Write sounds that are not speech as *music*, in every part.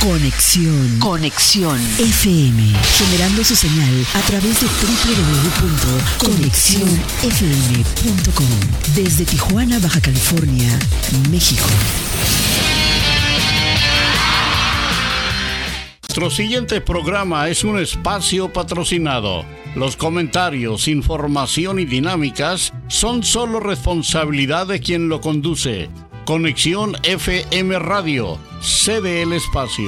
Conexión. Conexión. FM. Generando su señal a través de www.conexionfm.com. Desde Tijuana, Baja California, México. Nuestro siguiente programa es un espacio patrocinado. Los comentarios, información y dinámicas son solo responsabilidad de quien lo conduce. Conexión FM Radio, cede el espacio.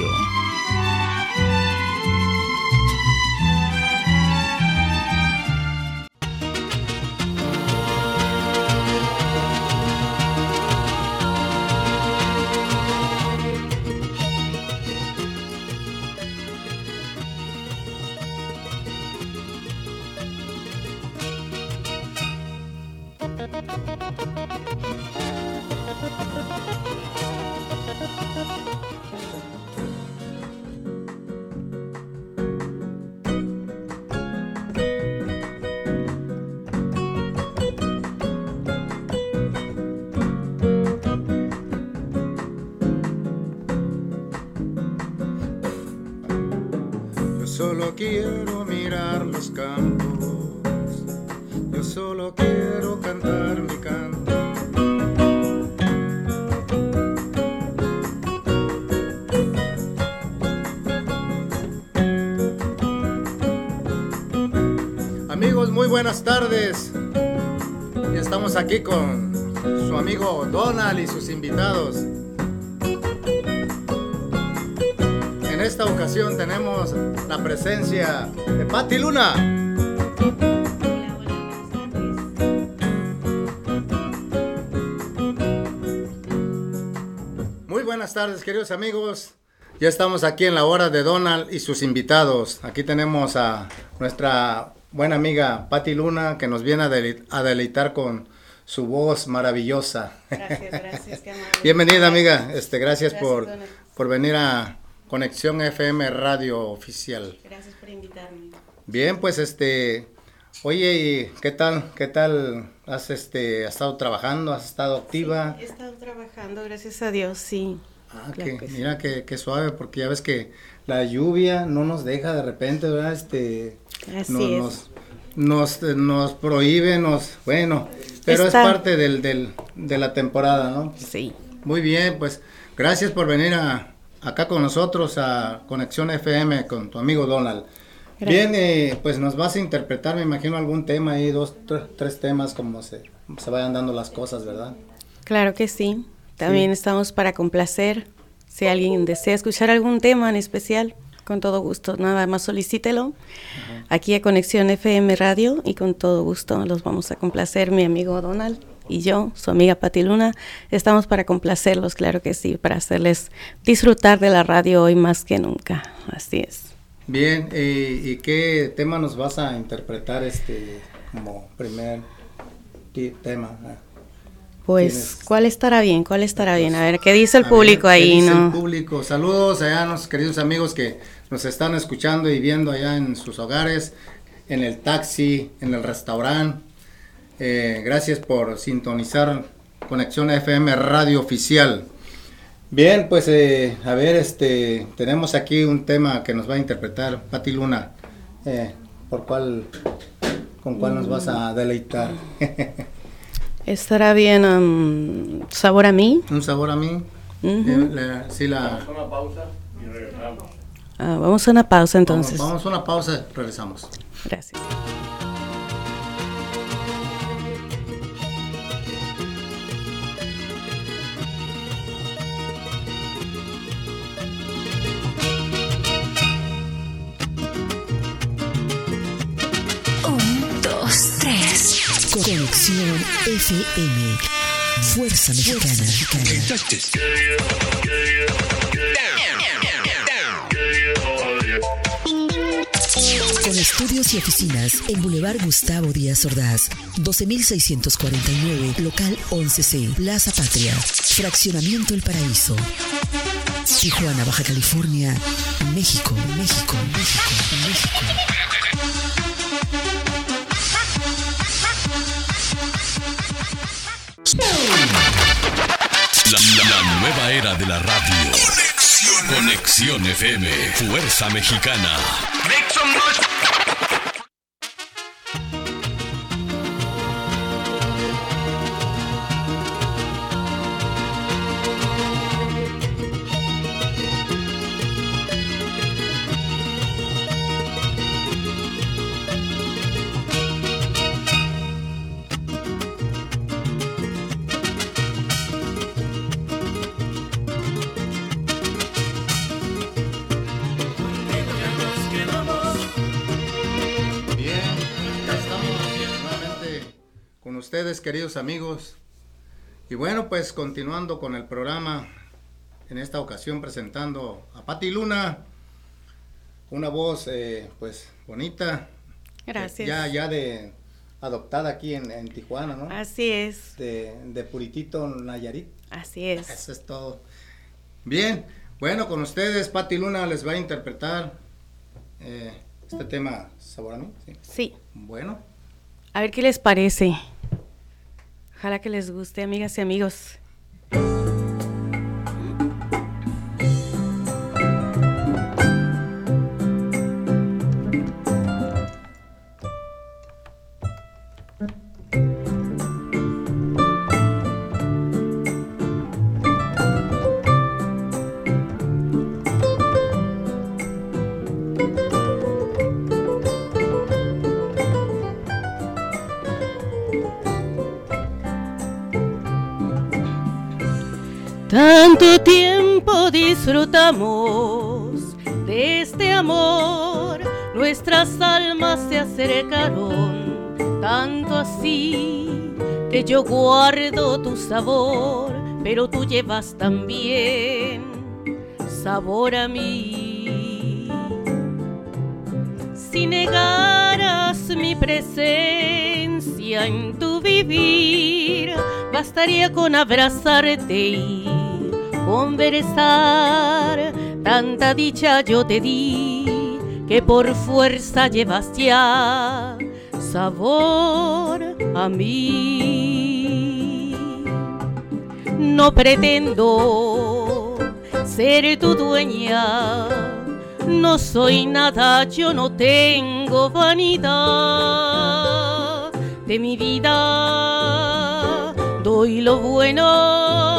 Buenas tardes. Ya estamos aquí con su amigo Donald y sus invitados. En esta ocasión tenemos la presencia de Patti Luna. Muy buenas tardes, queridos amigos. Ya estamos aquí en la hora de Donald y sus invitados. Aquí tenemos a nuestra buena amiga Patti Luna, que nos viene a, deleitar con su voz maravillosa. Gracias, *laughs* gracias. Bienvenida, amiga. Este, gracias, por, por venir a Conexión FM Radio Oficial. Gracias por invitarme. Bien, pues este, oye, ¿qué tal? ¿Qué tal has este estado trabajando? ¿Has estado activa? he estado trabajando, gracias a Dios, sí. Ah, que, mira que, que, suave, porque ya ves que la lluvia no nos deja de repente, ¿verdad? Este, nos, Nos, nos, prohíbe, nos, bueno, pero es parte del, del, de la temporada, ¿no? Sí. Muy bien, pues gracias por venir a, acá con nosotros a Conexión FM con tu amigo Donald. Bien, eh, pues nos vas a interpretar, me imagino, algún tema ahí, dos, tres temas, como se, se vayan dando las cosas, ¿verdad? Claro que sí. También estamos para complacer. Si alguien desea escuchar algún tema en especial, con todo gusto, nada más solicítelo aquí a Conexión FM Radio y con todo gusto los vamos a complacer mi amigo Donald y yo, su amiga Pati Luna, estamos para complacerlos, claro que sí, para hacerles disfrutar de la radio hoy más que nunca. Así es. Bien, ¿y qué tema nos vas a interpretar este como primer tema? Pues, ¿cuál estará bien? ¿Cuál estará bien? A ver, ¿qué dice el público ahí, ¿qué dice el público. Saludos allá a los queridos amigos que nos están escuchando y viendo allá en sus hogares, en el taxi, en el restaurante. Eh, gracias por sintonizar Conexión FM Radio Oficial. Bien, pues eh, a ver, este, tenemos aquí un tema que nos va a interpretar Pati Luna. Eh, ¿Por cuál, con cuál nos vas a deleitar? *laughs* Estará bien um, sabor a mí. Un sabor a mí. Eh, sí, la... Una pausa y regresamos. Ah, vamos a una pausa entonces. Vamos, vamos a una pausa, regresamos. Gracias. Conexión FM. Fuerza Mexicana. Con estudios y oficinas en Boulevard Gustavo Díaz Ordaz, 12649, local 11C, Plaza Patria, Fraccionamiento El Paraíso. Tijuana, Baja California, México, México, México, México. La, nueva era de la radio. Conexión FM, Fuerza Mexicana. Queridos amigos. Y bueno, pues continuando con el programa, en esta ocasión presentando a Pati Luna, una voz eh, pues bonita. Gracias. ya, ya de adoptada aquí en, Tijuana, ¿no? Así es. De, de, Puritito Nayarit. Así es. Eso es todo. Bien, bueno, con ustedes Pati Luna les va a interpretar eh, este tema, ¿sabor a mí? Sí. sí. Bueno. A ver qué les parece. Ojalá que les guste, amigas y amigos. Tanto tiempo disfrutamos de este amor, nuestras almas se acercaron, tanto así que yo guardo tu sabor, pero tú llevas también sabor a mí. Si negaras mi presencia en tu vivir, bastaría con abrazarte y conversar. Tanta dicha yo te di que por fuerza llevas ya sabor a mí. No pretendo ser tu dueña, no soy nada, yo no tengo vanidad de mi vida. Doy lo bueno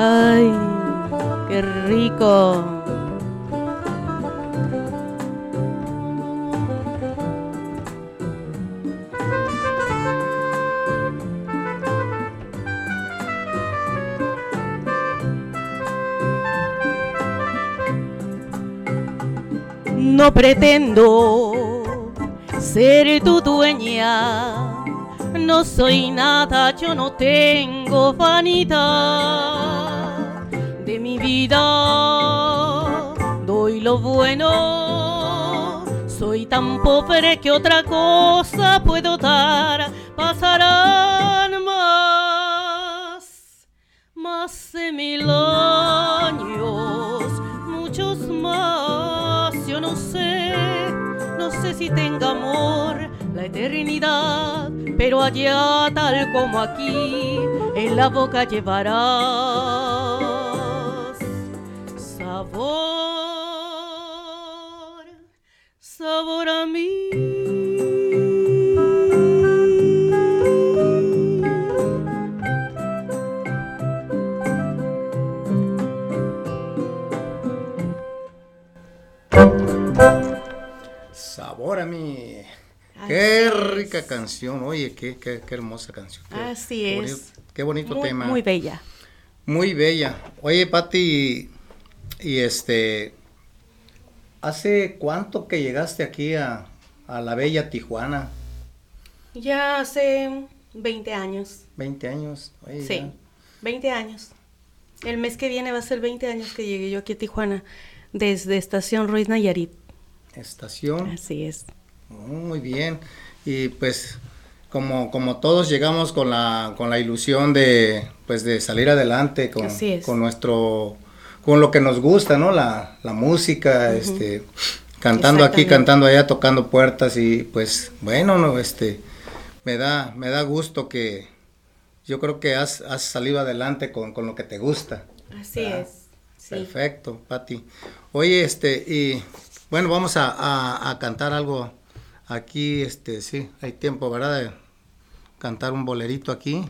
Ay, qué rico. No pretendo ser tu dueña no soy nada, yo no tengo vanidad de mi vida. Doy lo bueno, soy tan pobre que otra cosa puedo dar. Pasarán más, más de mil años, muchos más. Yo no sé, no sé si tenga amor la eternidad, pero allá tal como aquí, en la boca llevarás sabor, sabor a mí. Sabor a mí. Qué rica canción, oye, qué, qué, hermosa canción. Así es. qué bonito tema. Muy bella. Muy bella. Oye, Pati, y este, ¿hace cuánto que llegaste aquí a, la bella Tijuana? Ya hace 20 años. 20 años, oye. Sí, 20 años. El mes que viene va a ser 20 años que llegué yo aquí a Tijuana, desde Estación Ruiz Nayarit. Estación. Así es. Oh, muy bien. Y pues como, como todos llegamos con la, con la ilusión de, pues de salir adelante con, Así es. con nuestro, con lo que nos gusta, ¿no? La, la música, este, cantando aquí, cantando allá, tocando puertas y pues bueno, no, este, me da, me da gusto que yo creo que has, has salido adelante con, con lo que te gusta. Así ¿verdad? es. Sí. Perfecto, Pati. Oye, este, y bueno, vamos a, a- a cantar algo aquí, este, sí, hay tiempo, ¿verdad? De cantar un bolerito aquí.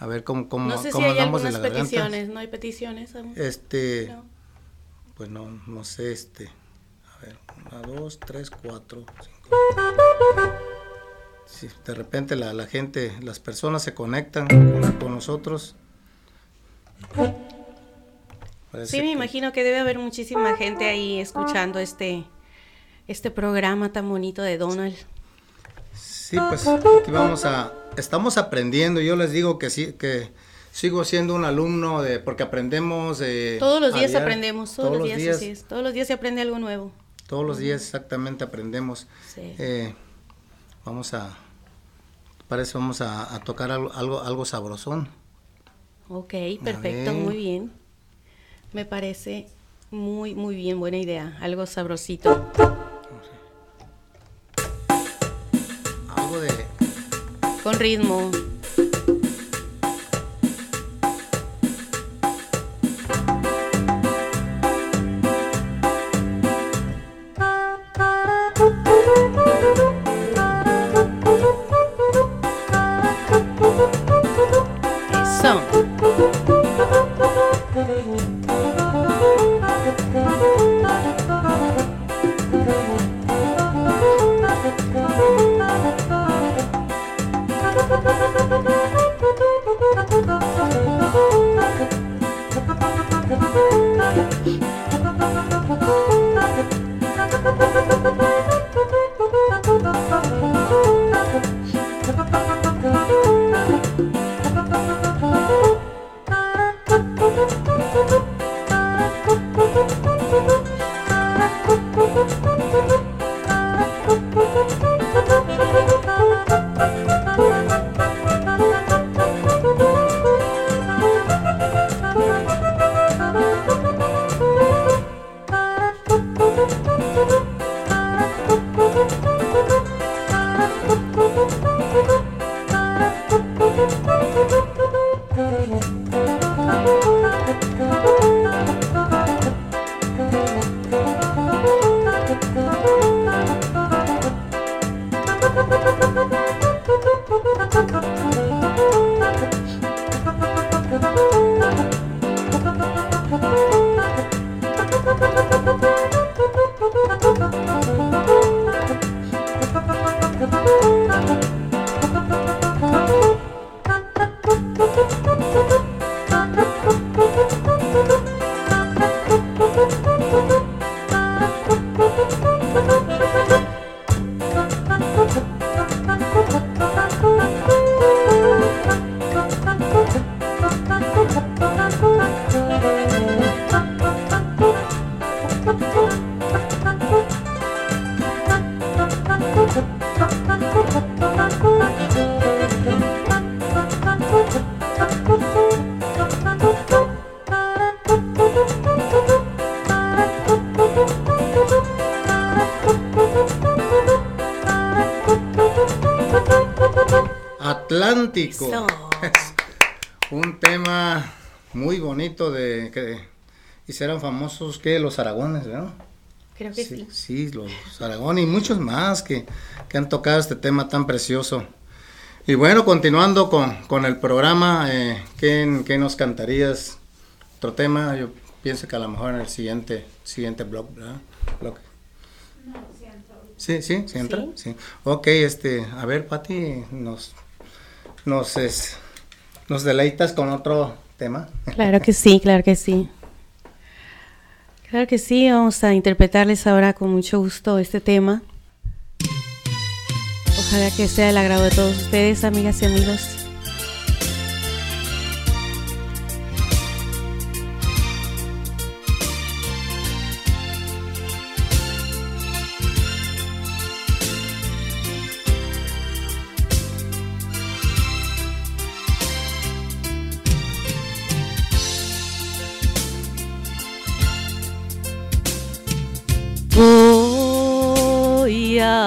A ver cómo, cómo, No sé si cómo hay andamos de garganta. peticiones, ¿no hay peticiones aún? Este, No. pues no, no sé, este, a ver, una, dos, tres, cuatro, cinco. Sí, de repente la, la gente, las personas se conectan con, con nosotros. Parece Sí, me que- imagino que debe haber muchísima gente ahí escuchando este, este programa tan bonito de Donald. Sí, pues aquí vamos a, estamos aprendiendo. Yo les digo que sí, que sigo siendo un alumno de, porque aprendemos. eh, Todos los días diario. aprendemos, todos, los días. Todos los días se aprende algo nuevo. Todos los días exactamente aprendemos. Sí. Eh, vamos a, parece vamos a, a tocar algo, algo, algo sabrosón. Ok, perfecto, muy bien. Me parece muy, muy bien, buena idea. Algo sabrosito. Con ritmo. Eso. *laughs* Un tema muy bonito de que y serán famosos que los Aragones, ¿no? Creo que sí. sí, los Aragón y muchos más que, que han tocado este tema tan precioso. Y bueno, continuando con, con el programa, eh, ¿qué, qué nos cantarías? Otro tema, yo pienso que a lo mejor en el siguiente, siguiente blog, ¿verdad? Bloque. Sí, sí, sí entra. Sí. Sí. Ok, este, a ver, Pati, nos, nos, es- nos deleitas con otro tema. Claro que sí, claro que sí. Claro que sí, vamos a interpretarles ahora con mucho gusto este tema. Ojalá que sea del agrado de todos ustedes, amigas y amigos.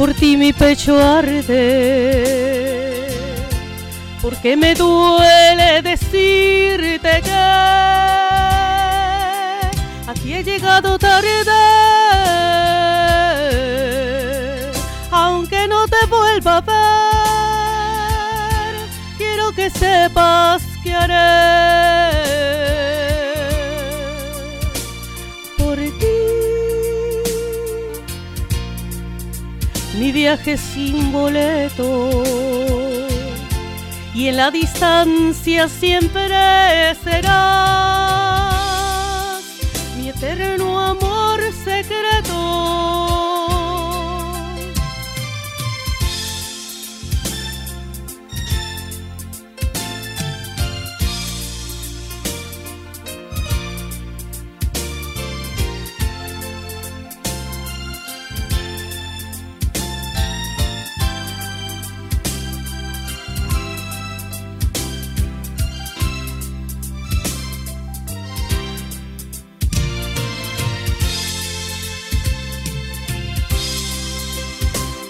por ti mi pecho arde, porque me duele decirte que aquí he llegado tarde, aunque no te vuelva a ver, quiero que sepas que haré viaje sin boleto y en la distancia siempre serás mi eterno amor secreto.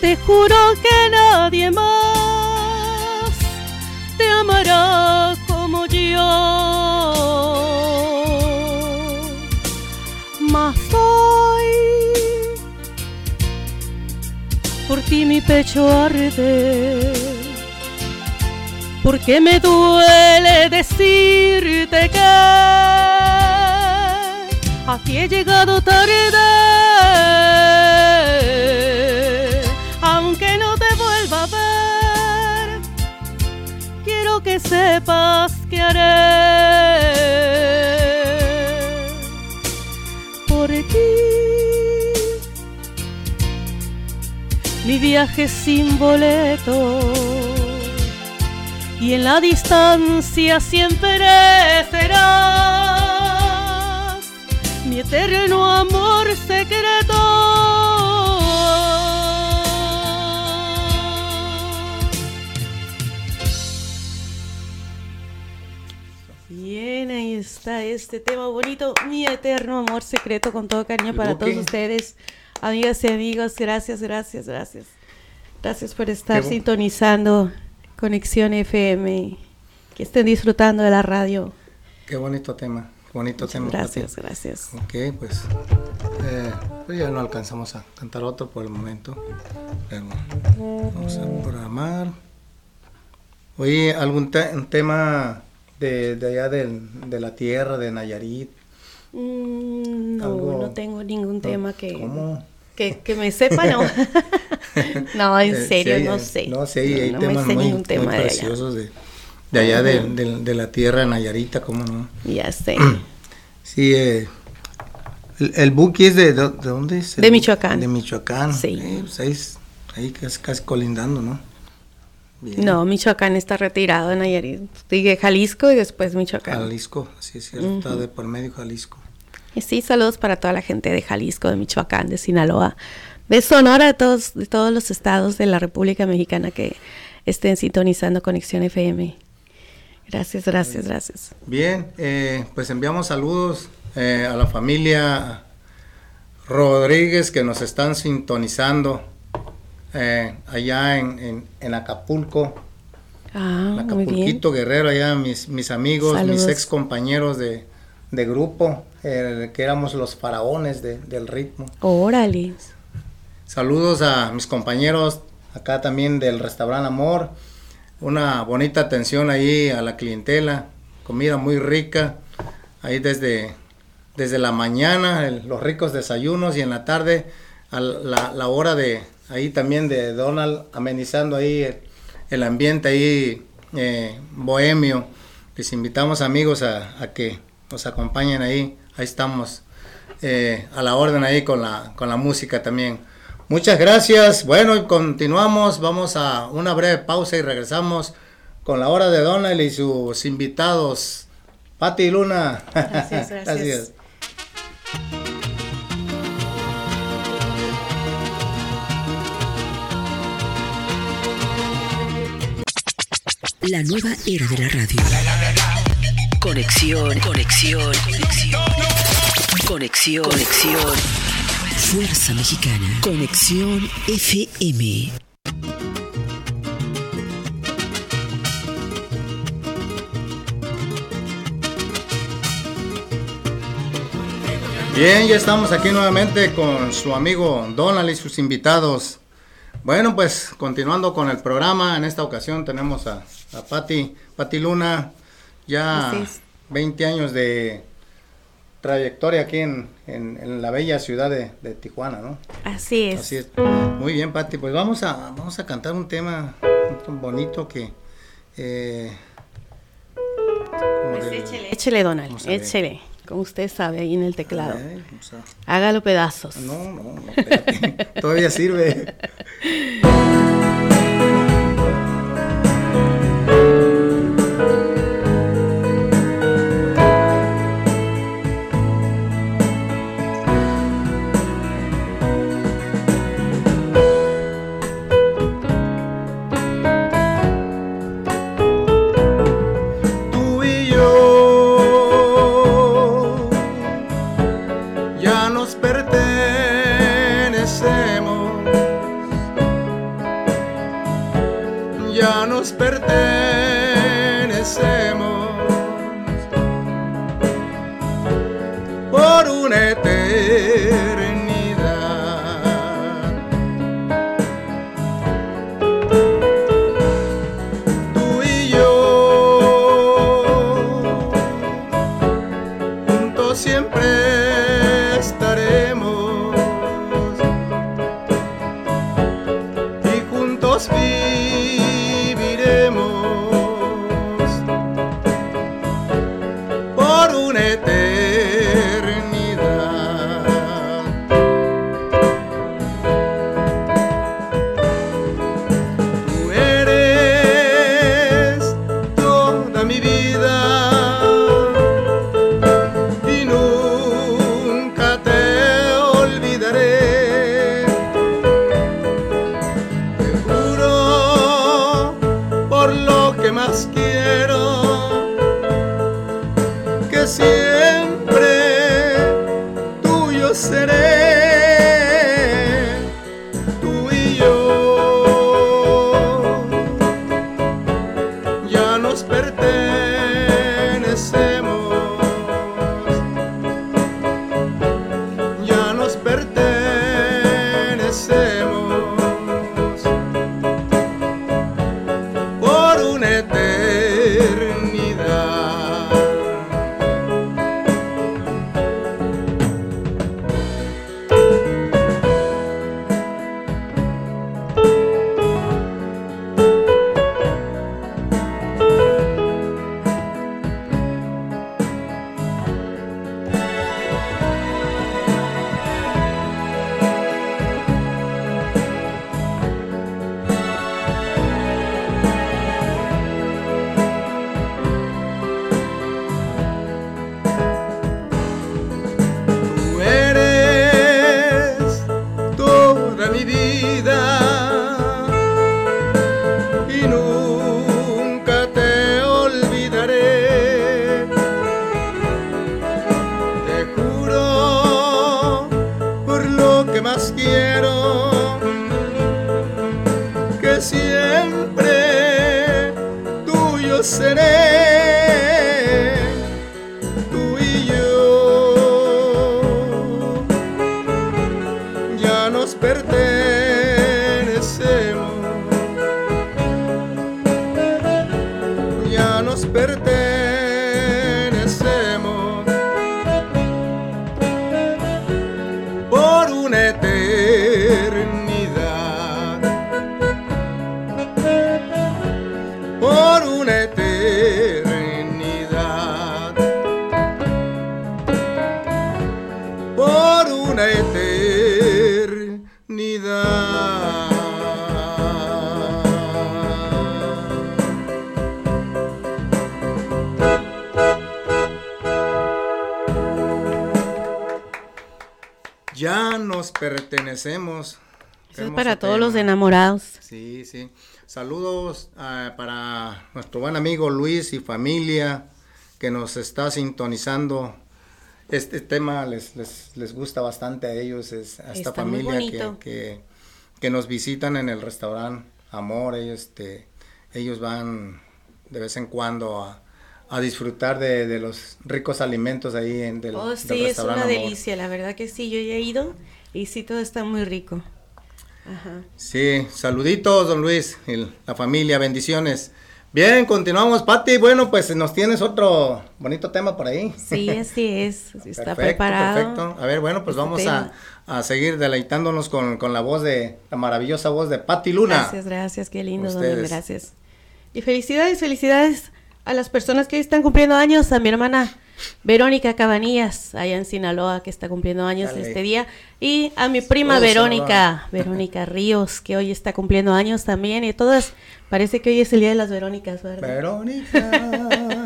Te juro que nadie más te amará como yo. Mas hoy por ti mi pecho arde. Porque me duele decirte que aquí he llegado tarde viaje sin boleto y en la distancia siempre serás mi eterno amor secreto. Bien, ahí está este tema bonito, mi eterno amor secreto, con todo cariño para todos ustedes, amigas y amigos. Gracias, gracias, gracias. Gracias por estar sintonizando Conexión FM. Que estén disfrutando de la radio. Qué bonito tema, bonito tema. Gracias, gracias. Ok, pues, eh, pues ya no alcanzamos a cantar otro por el momento. Pero vamos a programar. Oye, ¿algún te- un tema de, de allá del- de la tierra, de Nayarit? Mm, no, Algo- no tengo ningún tema que, ¿Cómo? Que, que me sepa, no. *laughs* no, en Eh, serio, sí no sé. No sé, y hay no temas sé muy, ningún tema muy de allá. preciosos de, de allá de, de- de la tierra Nayarita, ¿cómo no? Ya sé. *clears throat* Sí, eh, el, el Buki es de, de, ¿de dónde es? El De? Michoacán. De Michoacán. Sí. Eh, pues ahí, es- ahí casi, casi colindando, ¿no? Bien. No, Michoacán está retirado en Nayarit. Sigue Jalisco y después Michoacán. Jalisco, así es cierto, está de por medio Jalisco. Y sí, saludos para toda la gente de Jalisco, de Michoacán, de Sinaloa, de Sonora, de todos, de todos los estados de la República Mexicana que estén sintonizando Conexión FM. Gracias, gracias, gracias. Bien, eh, pues enviamos saludos eh, a la familia Rodríguez que nos están sintonizando eh, allá en, en- en Acapulco, Ah, en muy bien. Acapulquito Guerrero, allá mis, mis amigos, Saludos. mis ex compañeros de, de grupo, eh, que éramos los faraones de- del ritmo. Órale. Saludos a mis compañeros acá también del restaurante Amor. Una bonita atención ahí a la clientela, comida muy rica. Ahí desde, desde la mañana, los ricos desayunos y en la tarde a la, hora de ahí también de Donald amenizando ahí el, ambiente ahí eh, bohemio. Les invitamos amigos a, que nos acompañen ahí. Ahí estamos eh, a la orden ahí con la, con la música también. Muchas gracias. Bueno, continuamos. Vamos a una breve pausa y regresamos con la hora de Donald y sus invitados. Pati y Luna. Gracias, gracias. *laughs* La nueva era de la radio. Conexión, conexión, conexión. Conexión, conexión. Fuerza Mexicana. Conexión FM. Bien, ya estamos aquí nuevamente con su amigo Donald y sus invitados. Bueno, pues continuando con el programa, en esta ocasión tenemos a, a Patti, Patti Luna, ya 20 años de trayectoria aquí en, en, la bella ciudad de, de, Tijuana, ¿no? Así es. Así es. Muy bien, Pati. Pues vamos a, vamos a cantar un tema bonito que... Eh, pues échele, échele, Donald, échele. Como usted sabe, ahí en el teclado. Hágalo pedazos. No, no, no, *laughs* Todavía sirve. *laughs* pertenecemos. Eso es para todos los enamorados. Sí, sí. Saludos ah, para nuestro buen amigo Luis y familia que nos está sintonizando. Este tema les, les, les gusta bastante a ellos, es a esta Está familia que, que, que nos visitan en el restaurante Amor. Ellos, este, ellos van de vez en cuando a, a disfrutar de, de los ricos alimentos ahí en del, Oh, del sí, es restaurante una Amor. delicia, la verdad que sí, yo ya he ido y sí, todo está muy rico. Ajá. Sí, saluditos, don Luis, y la familia, bendiciones. Bien, continuamos, Pati. Bueno, pues nos tienes otro bonito tema por ahí. Sí, *laughs* así es, está Perfecto, preparado. Perfecto. A ver, bueno, pues este vamos a, a seguir deleitándonos con, con la voz de, la maravillosa voz de Pati Luna. Gracias, gracias, qué lindo, don Ustedes. gracias. Y felicidades, felicidades a las personas que hoy están cumpliendo años, a mi hermana Verónica Cabanillas, allá en Sinaloa, que está cumpliendo años Dale. este día, y a mi prima Verónica, Verónica Ríos, que hoy está cumpliendo años también, y todas, parece que hoy es el día de las Verónicas, ¿verdad? Verónica. *laughs*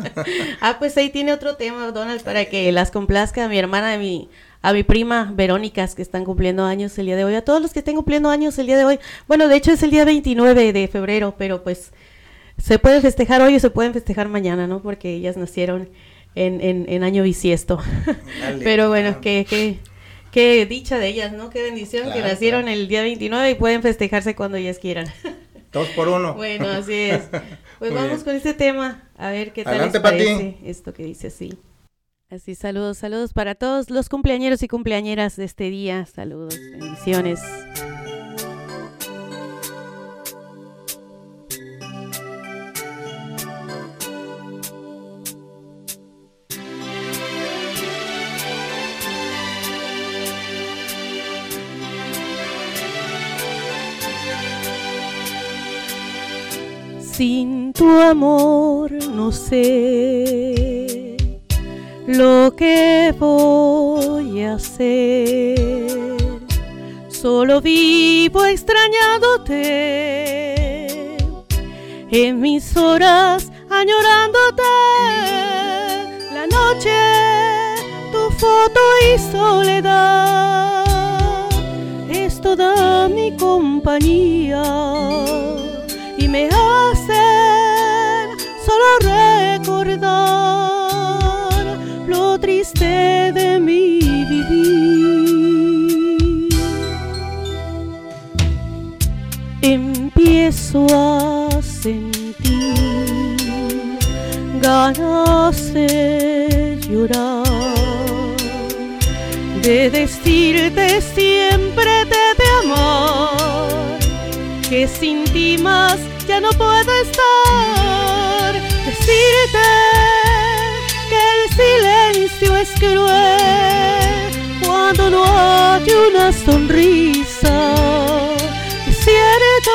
Ah, pues ahí tiene otro tema, Donald, para que las complazca a mi hermana, a mi, a mi prima Verónicas, que están cumpliendo años el día de hoy, a todos los que estén cumpliendo años el día de hoy. Bueno, de hecho es el día 29 de febrero, pero pues se pueden festejar hoy o se pueden festejar mañana, ¿no? Porque ellas nacieron en, en, en año bisiesto. Dale, *laughs* pero bueno, claro. qué, qué, qué dicha de ellas, ¿no? Qué bendición que nacieron claro. el día 29 y pueden festejarse cuando ellas quieran. *laughs* Dos por uno. Bueno, así es. *laughs* Pues Muy vamos bien. con este tema, a ver qué tal Adelante, les parece esto que dice así. Así, saludos, saludos para todos los cumpleañeros y cumpleañeras de este día. Saludos, bendiciones. Sin tu amor no sé lo que voy a hacer. Solo vivo extrañándote en mis horas añorándote. La noche, tu foto y soledad es toda mi compañía y me hacen solo recordar lo triste de mi vivir. Empiezo a sentir ganas de llorar, de decirte siempre te amar que sin ti más ya no puedo estar. Decirte que el silencio es cruel cuando no hay una sonrisa. Es cierto,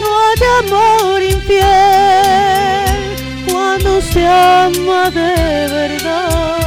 no hay amor infiel cuando se ama de verdad.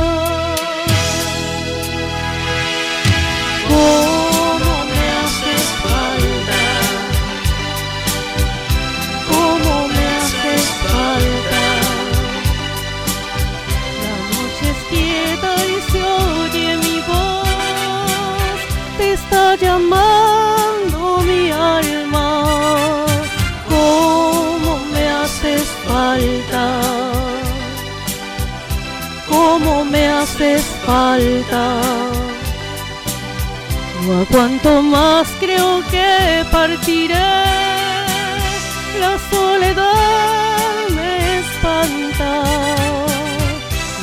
Falta. No aguanto más, creo que partiré. La soledad me espanta.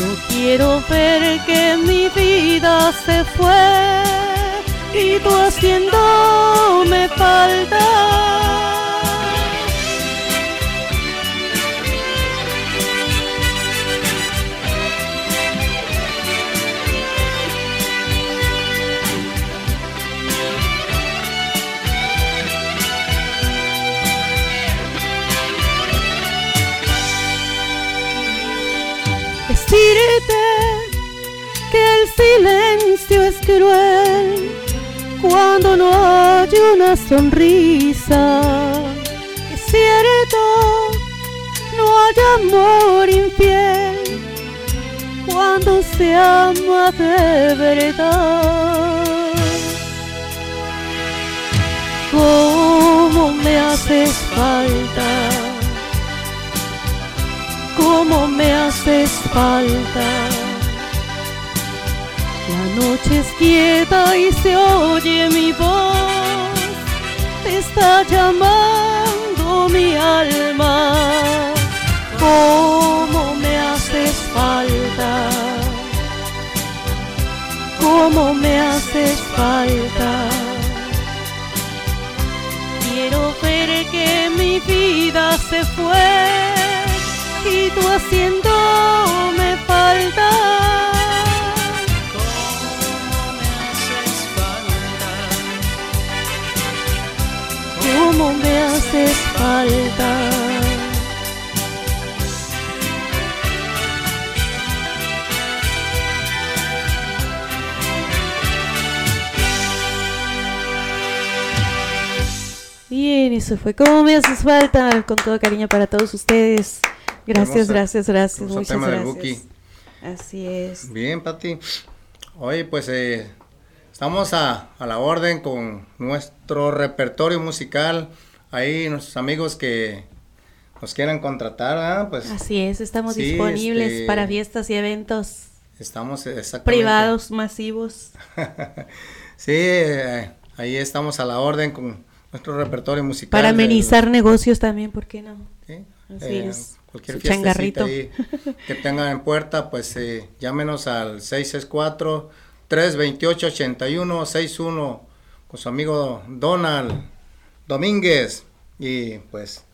No quiero ver que mi vida se fue y tú haciéndome falta. Decirte que el silencio es cruel cuando no hay una sonrisa. Es cierto, no hay amor infiel cuando se ama de verdad. Cómo me haces falta, cómo me haces falta la noche es quieta y se oye mi voz, te está llamando mi alma, cómo me haces falta, cómo me haces falta. Quiero ver que mi vida se fue y tú haciéndome falta. cómo me haces falta. Bien, eso fue como me haces falta, con todo cariño para todos ustedes. Gracias, gracias, gracias, muchas gracias. Así es. Bien, Pati. Oye, pues eh, Estamos a, la orden con nuestro repertorio musical. Ahí nuestros amigos que nos quieran contratar, pues. Así es, estamos disponibles este, para fiestas y eventos. Estamos exactamente. Privados, masivos. *laughs* sí, eh, ahí estamos a la orden con nuestro repertorio musical. Para amenizar negocios también, ¿por qué no? Sí, Así eh, es. Cualquier fiesta que tengan en puerta, pues eh, llámenos al 664 328-8161 con su amigo Donald Domínguez. Y pues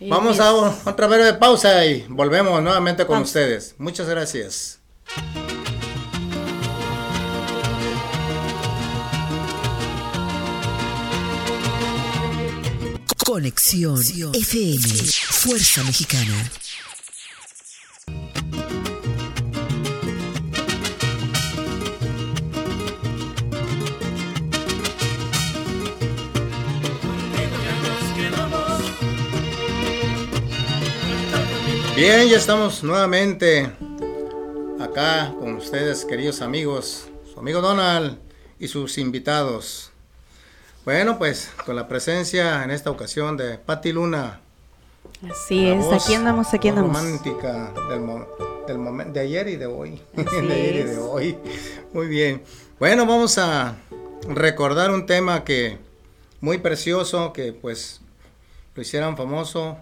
vamos a otra breve pausa y volvemos nuevamente con ustedes. Muchas gracias. Conexión FM, Fuerza Mexicana. Bien, ya estamos nuevamente acá con ustedes, queridos amigos, su amigo Donald y sus invitados. Bueno, pues con la presencia en esta ocasión de Patti Luna. Así es, aquí andamos, aquí andamos. Romántica del, momento de ayer y de hoy. *laughs* de ayer y de hoy. Muy bien. Bueno, vamos a recordar un tema que muy precioso, que pues lo hicieran famoso,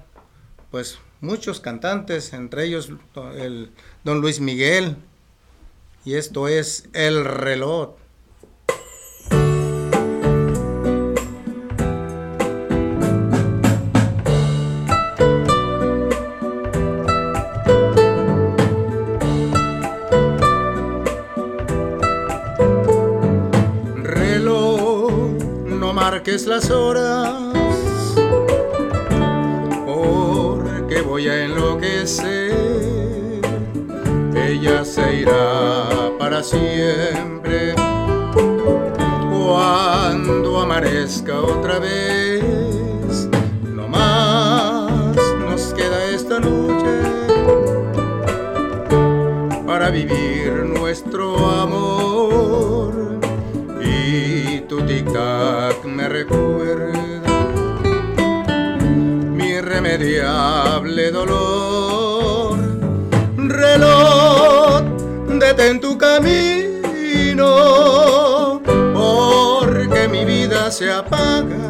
pues muchos cantantes, entre ellos el don Luis Miguel, y esto es El. Reloj, marques las horas voy a enloquecer. Ella se irá para siempre cuando amanezca otra vez. Recuerda irremediable dolor. Reloj, detén tu camino, porque mi vida se apaga.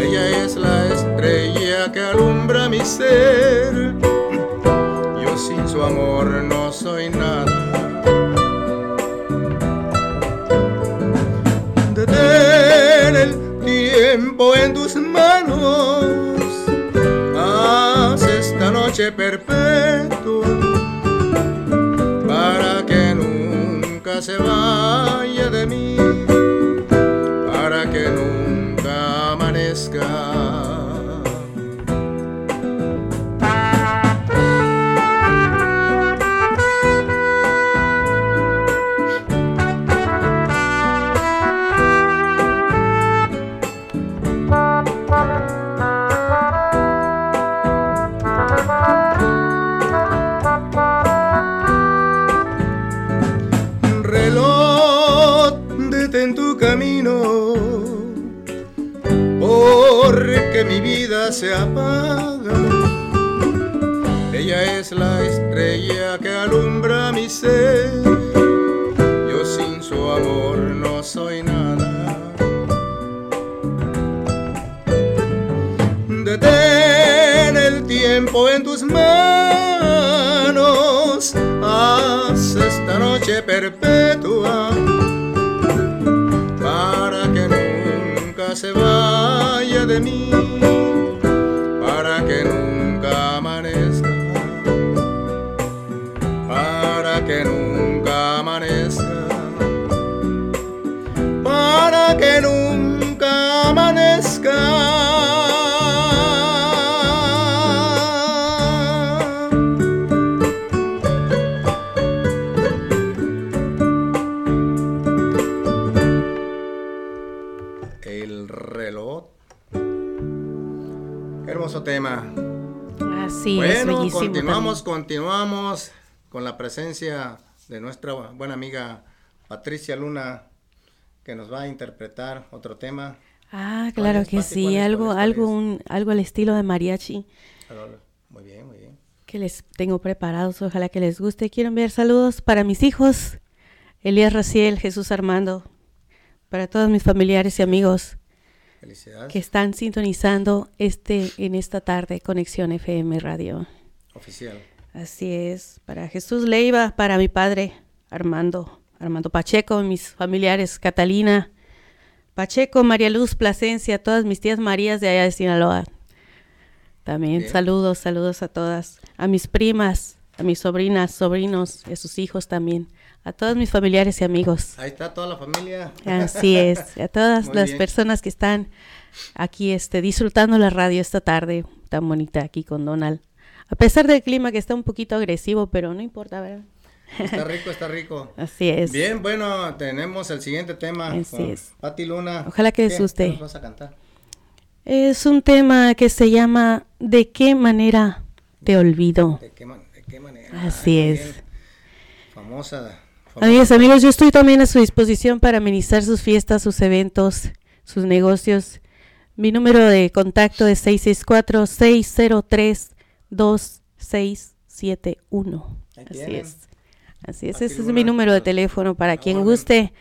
Ella es la estrella que alumbra mi ser. Yo sin su amor haz esta noche perpetua para que nunca se vaya se apaga. Ella es la estrella que alumbra mi ser. Yo sin su amor no soy nada. Detén el tiempo en tus manos. Haz esta noche perpetua continuamos, continuamos con la presencia de nuestra buena amiga Patricia Luna, que nos va a interpretar otro tema. Ah, claro que sí, algo, algo, un, algo al estilo de mariachi. Muy bien, muy bien. Que les tengo preparados, ojalá que les guste. Quiero enviar saludos para mis hijos, Elías Raciel, Jesús Armando, para todos mis familiares y amigos que están sintonizando este en esta tarde Conexión FM Radio. Oficial. Así es, para Jesús Leiva, para mi padre Armando, Armando Pacheco, mis familiares Catalina Pacheco, María Luz Plasencia, todas mis tías Marías de allá de Sinaloa. También saludos, saludos a todas, a mis primas, a mis sobrinas, sobrinos, a sus hijos también a todos mis familiares y amigos. Ahí está toda la familia. Así es, a todas las personas que están aquí este, disfrutando la radio esta tarde tan bonita aquí con Donald. A pesar del clima que está un poquito agresivo, pero no importa, ¿verdad? Está *laughs* rico, está rico. Así es. Bien, bueno, tenemos el siguiente tema. Así es. Pati Luna. Ojalá que les guste. ¿Qué vas a cantar? Es un tema que se llama ¿De qué manera te olvido? ¿De qué, manera? Así es. Famosa Amigas, amigos, yo estoy también a su disposición para amenizar sus fiestas, sus eventos, sus negocios. Mi número de contacto es 664-603-2671. Así es. Así es, ese es mi número de teléfono para quien guste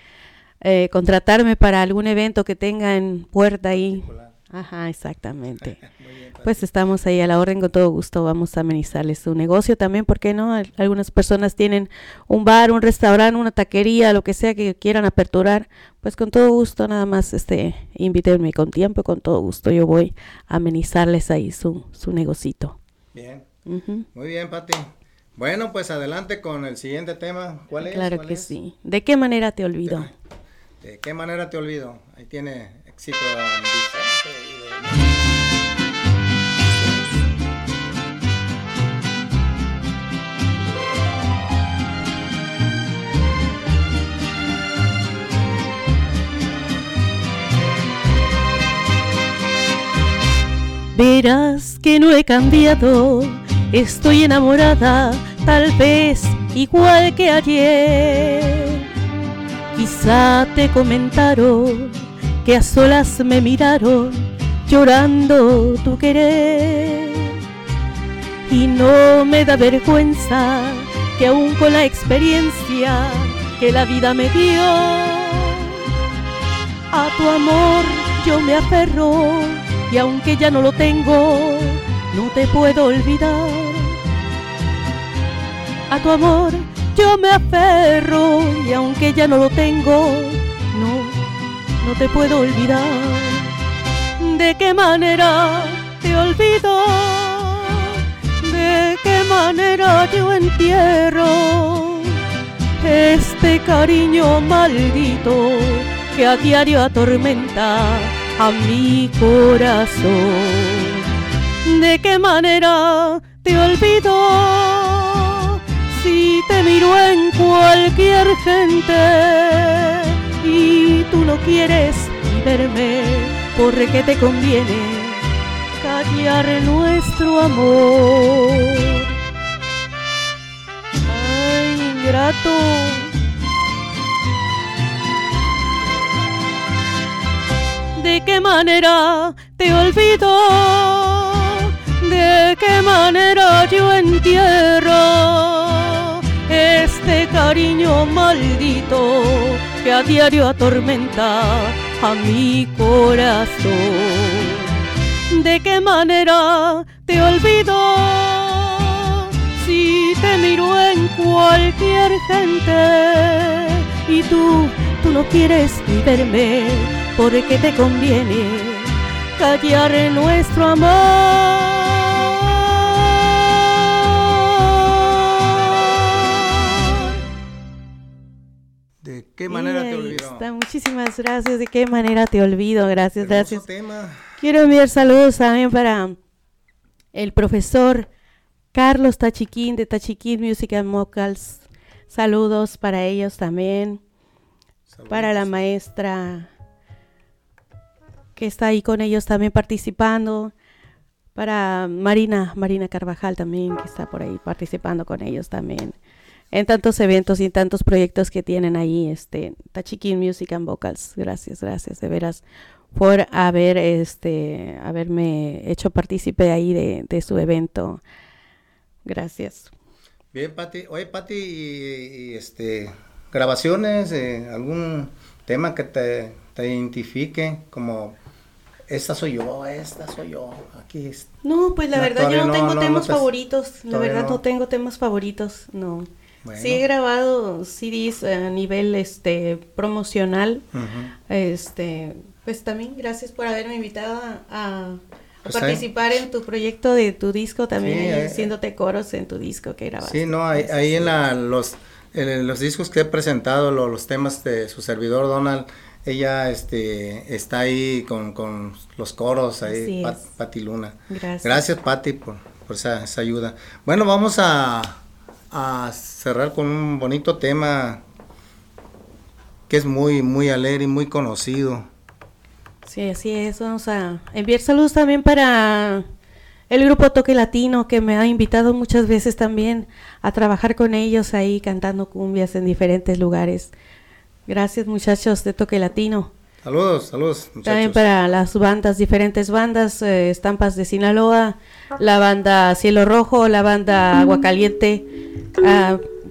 eh, contratarme para algún evento que tenga en puerta ahí. Ajá, exactamente. *laughs* pues estamos ahí a la orden con todo gusto. Vamos a amenizarles su negocio también, ¿por qué no? Algunas personas tienen un bar, un restaurante, una taquería, lo que sea que quieran aperturar. Pues con todo gusto, nada más este, invítenme con tiempo, con todo gusto. Yo voy a amenizarles ahí su, su negocito. Bien. Muy bien, Pati. Bueno, pues adelante con el siguiente tema. ¿Cuál es? Claro que sí. ¿De qué manera te olvido? ¿De qué manera te olvido? Ahí tiene éxito Verás que no he cambiado, estoy enamorada, tal vez igual que ayer. Quizá te comentaron que a solas me miraron llorando tu querer. Y no me da vergüenza que aún con la experiencia que la vida me dio, a tu amor yo me aferro y aunque ya no lo tengo, no te puedo olvidar. A tu amor yo me aferro y aunque ya no lo tengo, no, no te puedo olvidar. ¿De qué manera te olvido? ¿De qué manera yo entierro este cariño maldito que a diario atormenta a mi corazón. ¿De qué manera te olvido si te miro en cualquier gente y tú no quieres verme porque te conviene callar nuestro amor? Ay, ingrato de qué manera te olvido, de qué manera yo entierro este cariño maldito que a diario atormenta a mi corazón. ¿De qué manera te olvido si te miro en cualquier gente y tú, tú no quieres ni verme porque te conviene callar nuestro amor? ¿De qué manera te olvido? muchísimas gracias. ¿De qué manera te olvido? Gracias, gracias. Quiero enviar saludos también para el profesor Carlos Tachiquín de Tachiquín Music and Vocals. Saludos para ellos también. Para la maestra que está ahí con ellos también participando. Para Marina, Marina Carvajal también, que está por ahí participando con ellos también en tantos eventos y en tantos proyectos que tienen ahí, este, Tachiquín Music and Vocals. Gracias, gracias, de veras, por haber, este, haberme hecho partícipe ahí de, su evento. Gracias. Bien, Pati. Oye, Pati, y, este, grabaciones, algún tema que te, identifique como esta soy yo, esta soy yo, aquí No, pues la verdad yo no, tengo temas favoritos, la verdad no tengo temas favoritos, no. Sí, he grabado CDs a nivel este promocional. Este, pues también gracias por haberme invitado a, pues participar en tu proyecto de tu disco también, eh, haciéndote coros en tu disco que grabaste. Sí, no, ahí, en, la, los, los discos que he presentado, los temas de su servidor Donald, ella este, está ahí con, los coros, ahí, Pati Luna. Gracias. Gracias, Pati, por, por esa ayuda. Bueno, vamos a a cerrar con un bonito tema que es muy, muy alegre y muy conocido. Sí, así es. Vamos a enviar saludos también para el grupo Toque Latino que me ha invitado muchas veces también a trabajar con ellos ahí cantando cumbias en diferentes lugares. Gracias muchachos de Toque Latino. Saludos, saludos. Muchachos. También para las bandas, diferentes bandas, eh, Estampas de Sinaloa, la banda Cielo Rojo, la banda Agua Caliente,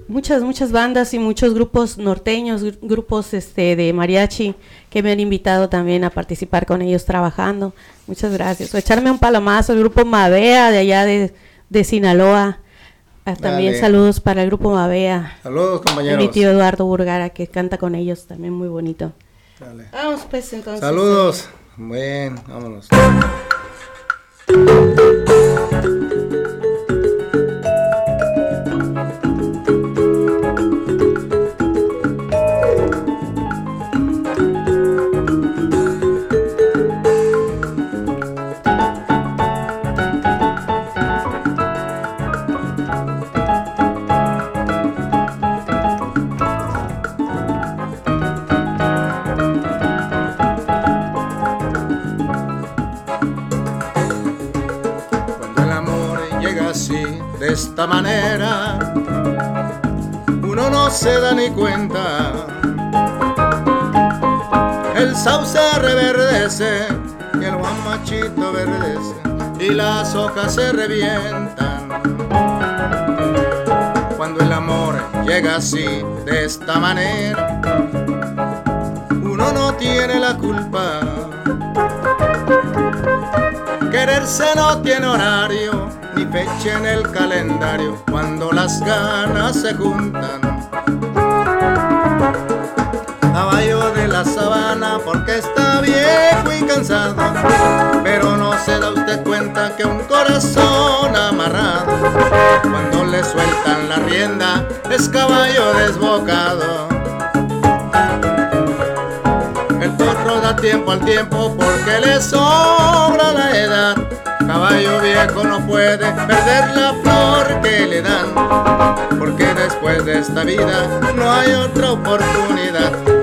muchas, muchas bandas y muchos grupos norteños, grupos este, de mariachi que me han invitado también a participar con ellos trabajando. Muchas gracias. O echarme un palomazo, el grupo Mavea de allá de, Sinaloa. Ah, también saludos para el grupo Mavea. Saludos, compañeros. Mi tío Eduardo Burgara, que canta con ellos, también muy bonito. Vamos pues entonces. Saludos. Bueno, vámonos. Esta manera, uno no se da ni cuenta. El sauce reverdece y el guamachito verdece y las hojas se revientan. Cuando el amor llega así, de esta manera, uno no tiene la culpa. Quererse no tiene horario ni fecha en el calendario cuando las ganas se juntan. Caballo de la sabana porque está viejo y cansado, pero no se da usted cuenta que un corazón amarrado, cuando le sueltan la rienda, es caballo desbocado. El porro da tiempo al tiempo porque le sobra la edad Caballo viejo no puede perder la flor que le dan, porque después de esta vida no hay otra oportunidad.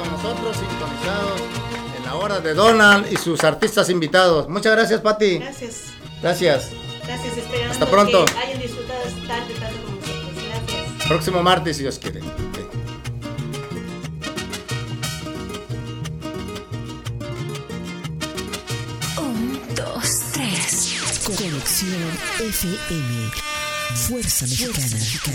Con nosotros sintonizados en la hora de Donald y sus artistas invitados. Muchas gracias, Pati. Gracias. Gracias. Gracias, esperando Hasta pronto. que hayan disfrutado tanto, tanto como nosotros. Gracias. Próximo martes, si Dios quiere. Ok. Un, dos, tres. Conexión FM. Fuerza Mexicana. Con